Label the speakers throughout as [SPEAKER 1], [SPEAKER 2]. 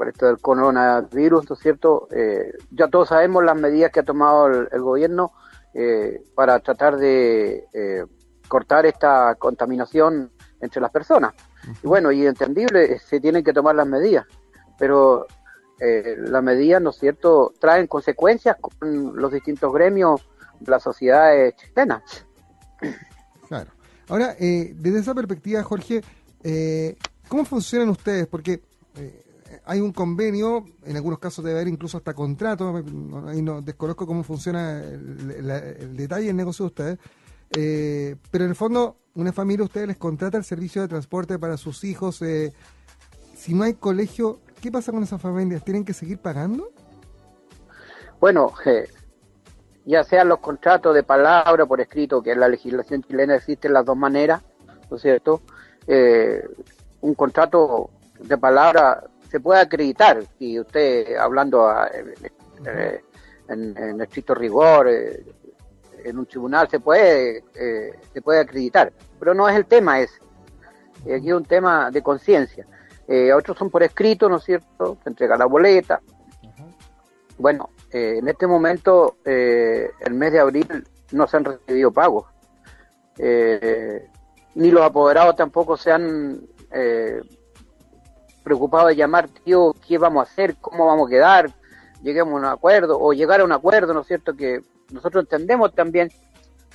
[SPEAKER 1] por esto del coronavirus, ¿no es cierto? Eh, ya todos sabemos las medidas que ha tomado el, gobierno eh, para tratar de eh, cortar esta contaminación entre las personas. Y bueno, y entendible, se tienen que tomar las medidas, pero las medidas, ¿no es cierto?, traen consecuencias con los distintos gremios de la sociedad chilena.
[SPEAKER 2] Claro. Ahora, desde esa perspectiva, Jorge, ¿cómo funcionan ustedes? Porque hay un convenio, en algunos casos debe haber incluso hasta contrato, ahí no desconozco cómo funciona el, detalle del negocio de ustedes, eh, pero en el fondo una familia ustedes les contrata el servicio de transporte para sus hijos, eh, si no hay colegio, ¿qué pasa con esas familias? ¿Tienen que seguir pagando?
[SPEAKER 1] Bueno, ya sean los contratos de palabra por escrito, que en la legislación chilena existen las dos maneras, ¿no es cierto? Eh, un contrato de palabra se puede acreditar, si usted hablando eh, en, estricto rigor, eh, en un tribunal se puede, eh, se puede acreditar, pero no es el tema ese. Aquí es un tema de conciencia. otros son por escrito, ¿no es cierto? Se entrega la boleta. Bueno, en este momento, el mes de abril, no se han recibido pagos. ni los apoderados tampoco se han preocupado de llamar, tío, ¿qué vamos a hacer? ¿Cómo vamos a quedar? Lleguemos a un acuerdo o llegar a un acuerdo, ¿no es cierto? Que nosotros entendemos también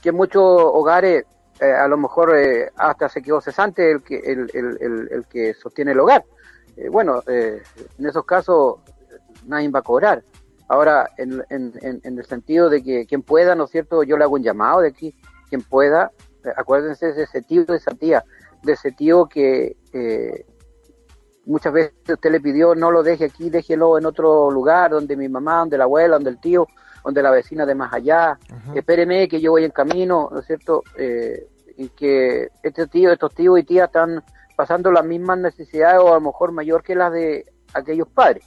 [SPEAKER 1] que muchos hogares eh, a lo mejor eh, hasta se quedó cesante el que, el, el, el, que sostiene el hogar. Eh, bueno, en esos casos nadie va a cobrar. Ahora, en, en, en, el sentido de que quien pueda, ¿no es cierto? Yo le hago un llamado de aquí, quien pueda, acuérdense de ese tío, de esa tía, de ese tío que muchas veces usted le pidió no lo deje aquí, déjelo en otro lugar, donde mi mamá, donde la abuela, donde el tío, donde la vecina de más allá, espéreme que yo voy en camino, ¿no es cierto? Eh, y que este tío, estos tíos y tías están pasando las mismas necesidades o a lo mejor mayor que las de aquellos padres.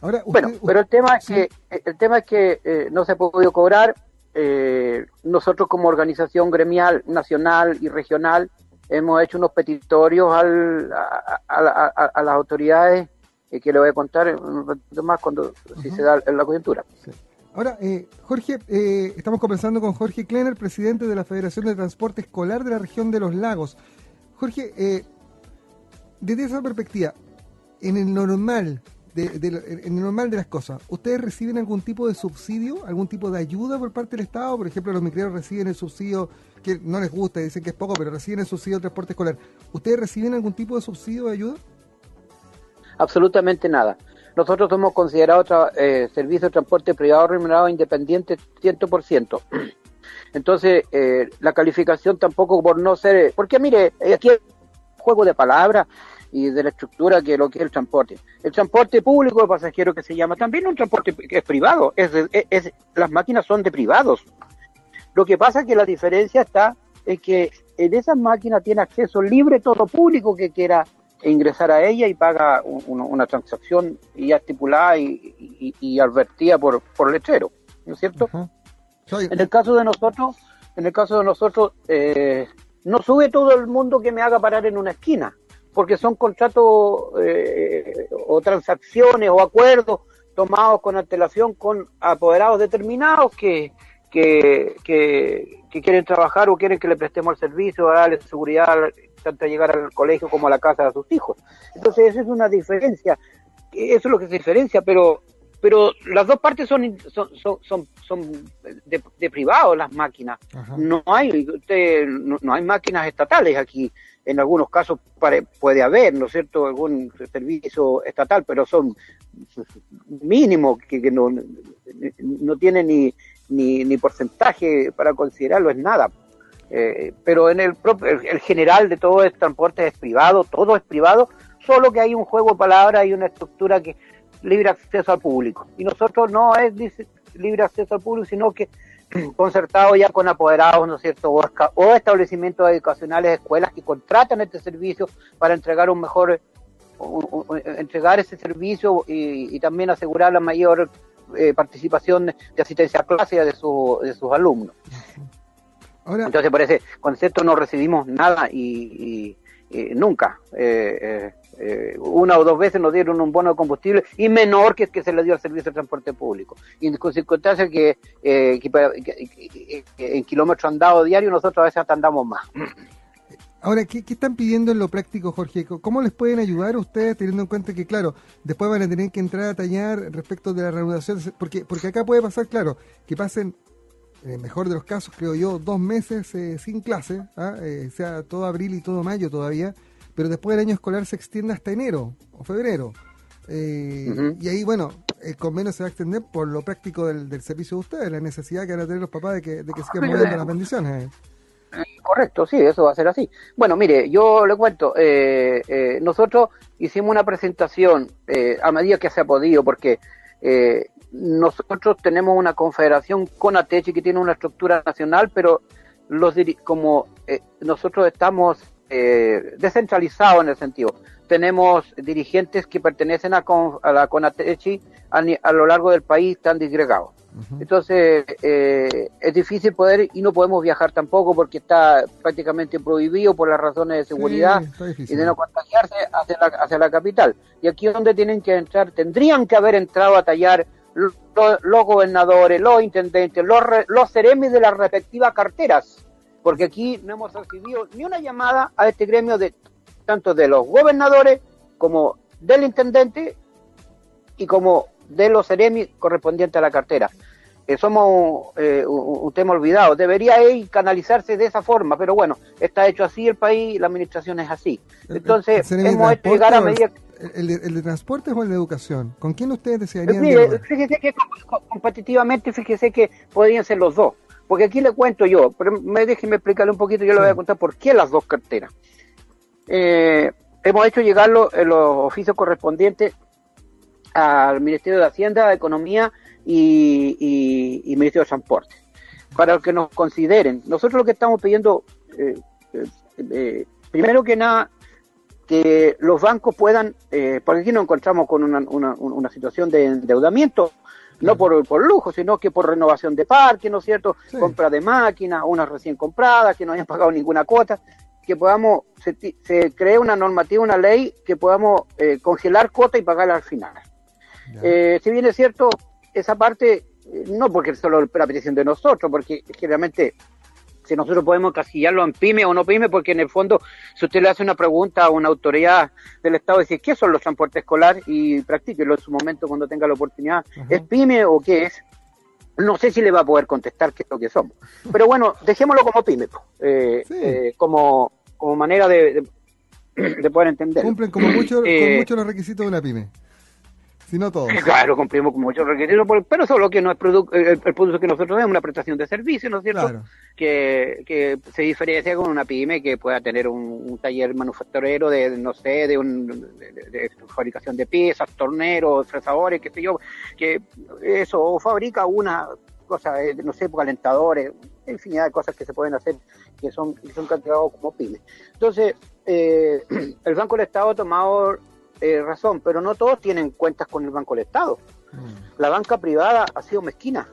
[SPEAKER 1] Ahora, bueno, pero el tema es que el tema es que eh, no se ha podido cobrar. Eh, nosotros como organización gremial nacional y regional hemos hecho unos petitorios al, a, las autoridades eh, que le voy a contar un ratito más cuando si se da la coyuntura.
[SPEAKER 2] Ahora, eh, Jorge, eh, estamos conversando con Jorge Klenner, presidente de la Federación de Transporte Escolar de la región de los lagos. Jorge, desde esa perspectiva, en el normal de, en el normal de las cosas, ¿ustedes reciben algún tipo de subsidio, algún tipo de ayuda por parte del Estado? Por ejemplo, los micreros reciben el subsidio que no les gusta, dicen que es poco, pero reciben el subsidio de transporte escolar. ¿Ustedes reciben algún tipo de subsidio de ayuda?
[SPEAKER 1] Absolutamente nada. Nosotros somos considerados eh, servicio de transporte privado remunerado independiente 100%. Entonces, eh, la calificación tampoco por no ser... Porque mire, aquí hay juego de palabras y de la estructura que lo que es el transporte. El transporte público de pasajeros que se llama también un transporte que es privado. Es, es, las máquinas son de privados. Lo que pasa es que la diferencia está en que en esas máquinas tiene acceso libre todo público que quiera ingresar a ella y paga una transacción ya estipulada y, advertida por, por letrero, ¿no es cierto? En el caso de nosotros, en el caso de nosotros, eh, no sube todo el mundo que me haga parar en una esquina, porque son contratos eh, o transacciones o acuerdos tomados con antelación con apoderados determinados que, que, que, quieren trabajar o quieren que le prestemos el servicio, a darle seguridad tanto a llegar al colegio como a la casa de sus hijos. Entonces, esa es una diferencia, eso es lo que se diferencia, pero pero las dos partes son son son, son, de, de privados las máquinas. No hay usted, no, hay máquinas estatales aquí. En algunos casos puede haber, ¿no es cierto?, algún servicio estatal, pero son mínimos que, que no, no tienen ni, ni, ni porcentaje para considerarlo, es nada. Eh, pero en el, propio, el, general de todo el transporte es privado, todo es privado, solo que hay un juego de palabras y una estructura que libre acceso al público. Y nosotros no es libre acceso al público, sino que concertado ya con apoderados, ¿no es cierto?, o, establecimientos educacionales, escuelas que contratan este servicio para entregar un mejor, entregar ese servicio y, y también asegurar la mayor eh, participación de asistencia a clase de, su, de sus alumnos. Entonces, por ese concepto no recibimos nada y, nunca. Eh, Eh, una o dos veces nos dieron un bono de combustible y menor que el que se le dio al servicio de transporte público. Y en circunstancias que, eh, en kilómetros andados diarios nosotros a veces andamos más.
[SPEAKER 2] Ahora, ¿qué, están pidiendo en lo práctico, Jorge? ¿Cómo les pueden ayudar ustedes teniendo en cuenta que, claro, después van a tener que entrar a tallar respecto de la reanudación? Porque, porque acá puede pasar, claro, que pasen, en el mejor de los casos, creo yo, dos meses eh, sin clase, ¿ah? eh, sea todo abril y todo mayo todavía, pero después del año escolar se extiende hasta enero o febrero. Eh, y ahí, bueno, el convenio se va a extender por lo práctico del, servicio de ustedes, la necesidad que van a tener los papás de que, de que sigan moviendo las bendiciones.
[SPEAKER 1] Correcto, sí, eso va a ser así. Bueno, mire, yo le cuento, eh, eh, nosotros hicimos una presentación eh, a medida que se ha podido, porque nosotros tenemos una confederación con ATECHI que tiene una estructura nacional, pero los como nosotros estamos descentralizados en el sentido, tenemos dirigentes que pertenecen a, a la CONATECHI a, a lo largo del país, están disgregados. Entonces, eh, es difícil poder y no podemos viajar tampoco porque está prácticamente prohibido por las razones de seguridad y de no contagiarse hacia la, hacia la capital. Y aquí es donde tienen que entrar, tendrían que haber entrado a tallar los, gobernadores, los intendentes, los, los ceremis de las respectivas carteras, porque aquí no hemos recibido ni una llamada a este gremio de tanto de los gobernadores como del intendente y como de los CEREMI correspondientes a la cartera. Eh, somos eh, un, tema olvidado. Debería canalizarse de esa forma, pero bueno, está hecho así el país, la administración es así. Entonces, hemos hecho llegar a medida...
[SPEAKER 2] ¿El de, ¿El de transporte o el de educación? ¿Con quién ustedes desearían?
[SPEAKER 1] Eh, fíjese que competitivamente, fíjese que podrían ser los dos. Porque aquí le cuento yo, pero me déjeme explicarle un poquito, yo le voy a contar por qué las dos carteras. hemos hecho llegar los oficios correspondientes al Ministerio de Hacienda, Economía y, Ministerio de Transporte, para que nos consideren. Nosotros lo que estamos pidiendo, eh, eh, eh, primero que nada, que los bancos puedan, porque aquí nos encontramos con una, situación de endeudamiento, no por, por lujo, sino que por renovación de parques, ¿no es cierto? Compra de máquinas, unas recién compradas, que no hayan pagado ninguna cuota, que podamos, se, se cree una normativa, una ley, que podamos congelar cuota y pagarla al final. Eh, si bien es cierto, esa parte, eh, no porque es solo la petición de nosotros, porque generalmente si nosotros podemos casillarlo en pyme o no pyme, porque en el fondo, si usted le hace una pregunta a una autoridad del Estado, dice, ¿qué son los transportes escolares? Y practíquelo en su momento cuando tenga la oportunidad. ¿Es pyme o qué es? No sé si le va a poder contestar qué es lo que somos. Pero bueno, dejémoslo como pyme, eh, como, como manera de, de, poder entender.
[SPEAKER 2] Cumplen como mucho, con mucho los requisitos de una pyme. Si no todos.
[SPEAKER 1] Claro, cumplimos con muchos requisitos, pero solo que no es producto, el, producto que nosotros tenemos una prestación de servicio, ¿no es cierto? Que, que se diferencia con una pyme que pueda tener un, taller manufacturero de, no sé, de, un, de, fabricación de piezas, torneros, fresadores, qué sé yo, que eso, fabrica una cosa, eh, no sé, calentadores, infinidad de cosas que se pueden hacer que son, que son catalogados como pymes. Entonces, eh, el Banco del Estado ha tomado eh, razón, pero no todos tienen cuentas con el Banco del Estado. Mm. La banca privada ha sido mezquina,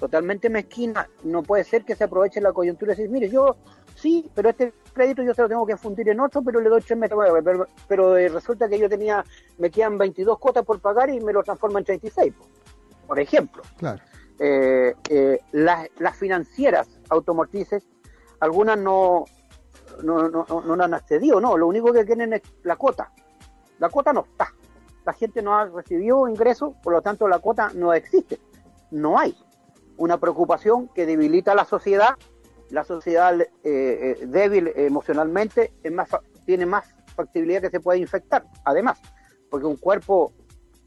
[SPEAKER 1] totalmente mezquina. No puede ser que se aproveche la coyuntura y decir, mire, yo sí, pero este crédito yo se lo tengo que fundir en otro, pero le doy tres meses. Pero, eh, resulta que yo tenía, me quedan 22 cuotas por pagar y me lo transforma en 36, por ejemplo.
[SPEAKER 2] Claro.
[SPEAKER 1] Eh, las, las, financieras automotrices, algunas no no, no, no, no han accedido, no, lo único que quieren es la cuota. La cuota no está. La gente no ha recibido ingresos, por lo tanto la cuota no existe. No hay. Una preocupación que debilita a la sociedad. La sociedad eh, eh, débil emocionalmente es más, tiene más factibilidad que se pueda infectar. Además, porque un cuerpo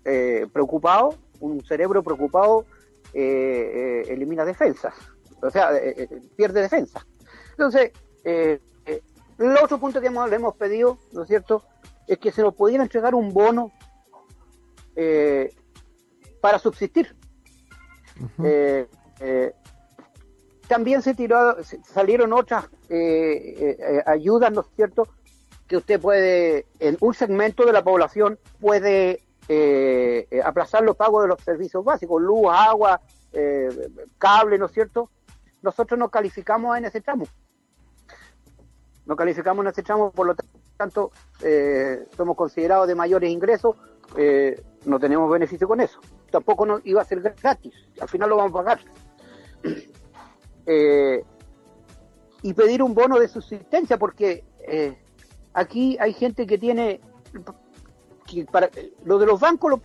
[SPEAKER 1] eh, preocupado, un cerebro preocupado, elimina defensas. O sea, pierde defensa. Entonces, el otro punto que hemos, le hemos pedido, ¿no es cierto?, es que se nos pudiera entregar un bono eh, para subsistir. Eh, eh, también se tiró, salieron otras ayudas, ¿no es cierto? Que usted puede, en un segmento de la población, puede aplazar los pagos de los servicios básicos, luz, agua, cable, ¿no es cierto? Nosotros nos calificamos en ese tramo. Nos calificamos en ese tramo, por lo tanto eh, somos considerados de mayores ingresos, eh, no tenemos beneficio con eso. Tampoco nos iba a ser gratis, al final lo vamos a pagar. Eh, y pedir un bono de subsistencia, porque eh, aquí hay gente que tiene, que para, lo de los bancos, lo,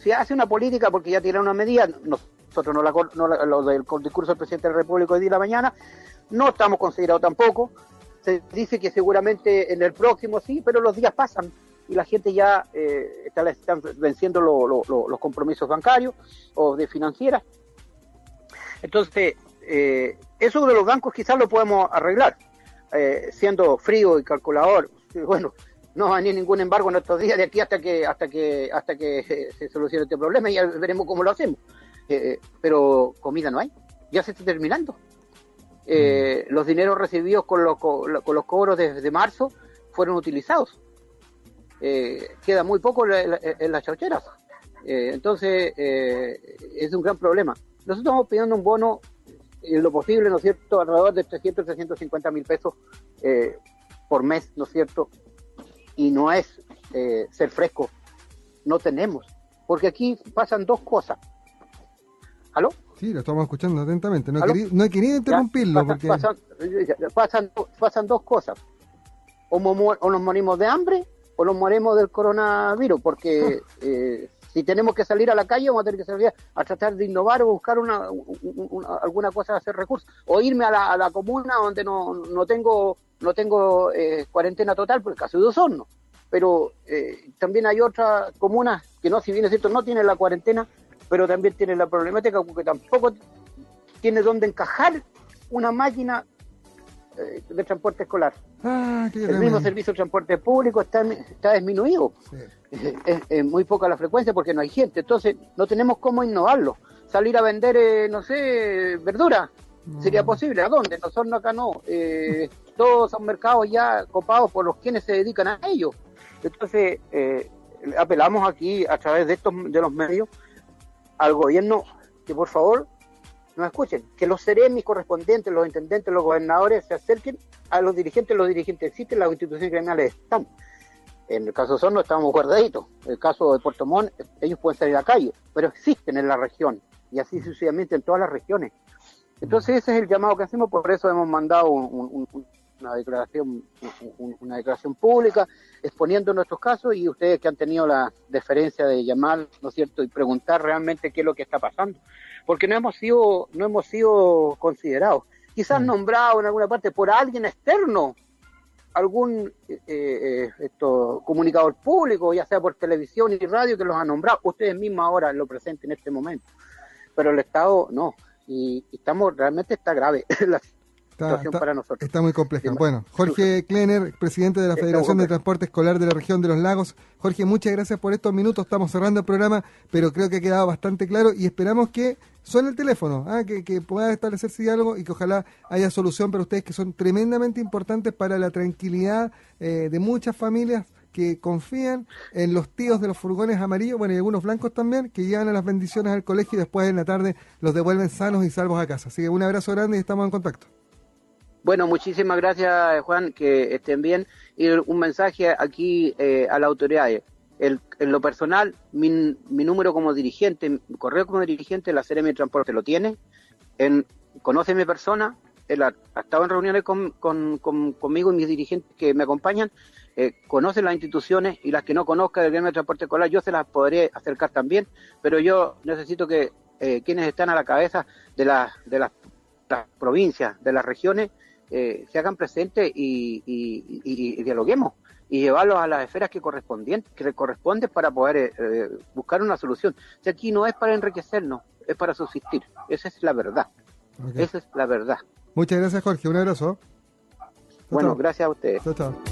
[SPEAKER 1] se hace una política porque ya tiene una medida, nosotros no la, no la lo del discurso del presidente de la República hoy día de la mañana, no estamos considerados tampoco, se dice que seguramente en el próximo sí, pero los días pasan y la gente ya eh, está, están venciendo lo, lo, lo, los compromisos bancarios o de financieras. Entonces, eh, eso de los bancos quizás lo podemos arreglar, eh, siendo frío y calculador. Bueno, no va a venir ningún embargo en estos días de aquí hasta que hasta que hasta que se solucione este problema y ya veremos cómo lo hacemos. Eh, pero comida no hay, ya se está terminando. Eh, los dineros recibidos con los, con los cobros desde de marzo fueron utilizados. Eh, queda muy poco en, la, en las chaucheras. Eh, entonces, eh, es un gran problema. Nosotros estamos pidiendo un bono, en lo posible, ¿no es cierto?, alrededor de 300, 350 mil pesos eh, por mes, ¿no es cierto? Y no es ser fresco, no tenemos. Porque aquí pasan dos cosas. ¿Aló?
[SPEAKER 2] Sí, lo estamos escuchando atentamente. No, he querido, no he querido interrumpirlo.
[SPEAKER 1] Pasan,
[SPEAKER 2] porque...
[SPEAKER 1] pasan, pasan, pasan, dos cosas. O, o, nos morimos de hambre o nos morimos del coronavirus, porque eh, si tenemos que salir a la calle vamos a tener que salir a tratar de innovar o buscar una, una alguna cosa hacer recursos. O irme a la, a la comuna donde no, no tengo, no tengo eh, cuarentena total, por el caso de Osorno. Pero eh, también hay otras comunas que no, si bien es cierto, no tienen la cuarentena, pero también tienen la problemática porque tampoco tiene dónde encajar una máquina de transporte escolar.
[SPEAKER 2] Ah,
[SPEAKER 1] el mismo servicio de transporte público está, está disminuido. Sí. Es, es, muy poca la frecuencia porque no hay gente. Entonces, no tenemos cómo innovarlo. Salir a vender, eh, no sé, verdura. No. ¿Sería posible? ¿A dónde? Nosotros acá no. Eh, todos son mercados ya copados por los quienes se dedican a ello. Entonces, eh, apelamos aquí a través de estos de los medios al gobierno que por favor nos escuchen, que los seremis correspondientes, los intendentes, los gobernadores se acerquen a los dirigentes, los dirigentes existen, las instituciones criminales están. En el caso de Sorno estamos guardaditos, en el caso de Puerto Montt, ellos pueden salir a la calle, pero existen en la región, y así sucesivamente en todas las regiones. Entonces ese es el llamado que hacemos, por eso hemos mandado un, un, una declaración, una declaración pública exponiendo nuestros casos y ustedes que han tenido la deferencia de llamar, ¿no es cierto?, y preguntar realmente qué es lo que está pasando. Porque no hemos sido, no hemos sido considerados, quizás mm. nombrados en alguna parte por alguien externo, algún eh, eh, esto, comunicador público, ya sea por televisión y radio que los ha nombrado, ustedes mismos ahora lo presenten en este momento, pero el Estado no, y, y estamos, realmente está grave la
[SPEAKER 2] Está, está, para nosotros. está, muy compleja. Bueno, Jorge Klener, presidente de la Federación de Transporte Escolar de la región de los lagos. Jorge, muchas gracias por estos minutos. Estamos cerrando el programa, pero creo que ha quedado bastante claro y esperamos que suene el teléfono, ¿ah? que, que, pueda establecerse diálogo y que ojalá haya solución para ustedes que son tremendamente importantes para la tranquilidad eh, de muchas familias que confían en los tíos de los furgones amarillos, bueno, y algunos blancos también, que llevan a las bendiciones al colegio y después en la tarde los devuelven sanos y salvos a casa. Así que un abrazo grande y estamos en contacto.
[SPEAKER 1] Bueno, muchísimas gracias, Juan, que estén bien. Y un mensaje aquí eh, a las autoridades. El, en lo personal, mi, mi, número como dirigente, mi correo como dirigente, la Seremi de Transporte lo tiene. En, conoce mi persona, él ha, estado en reuniones con, con, con, conmigo y mis dirigentes que me acompañan, eh, conoce las instituciones y las que no conozca del gremio de transporte escolar, yo se las podré acercar también, pero yo necesito que eh, quienes están a la cabeza de, la, de las provincias, de las regiones, eh, se hagan presentes y, y, y, y, dialoguemos y llevarlos a las esferas que corresponden, que corresponden para poder eh, buscar una solución. O sea, aquí no es para enriquecernos, es para subsistir. Esa es la verdad. Okay. Esa es la verdad.
[SPEAKER 2] Muchas gracias, Jorge. Un abrazo.
[SPEAKER 1] Bueno, chao. gracias a ustedes.
[SPEAKER 2] Chao, chao.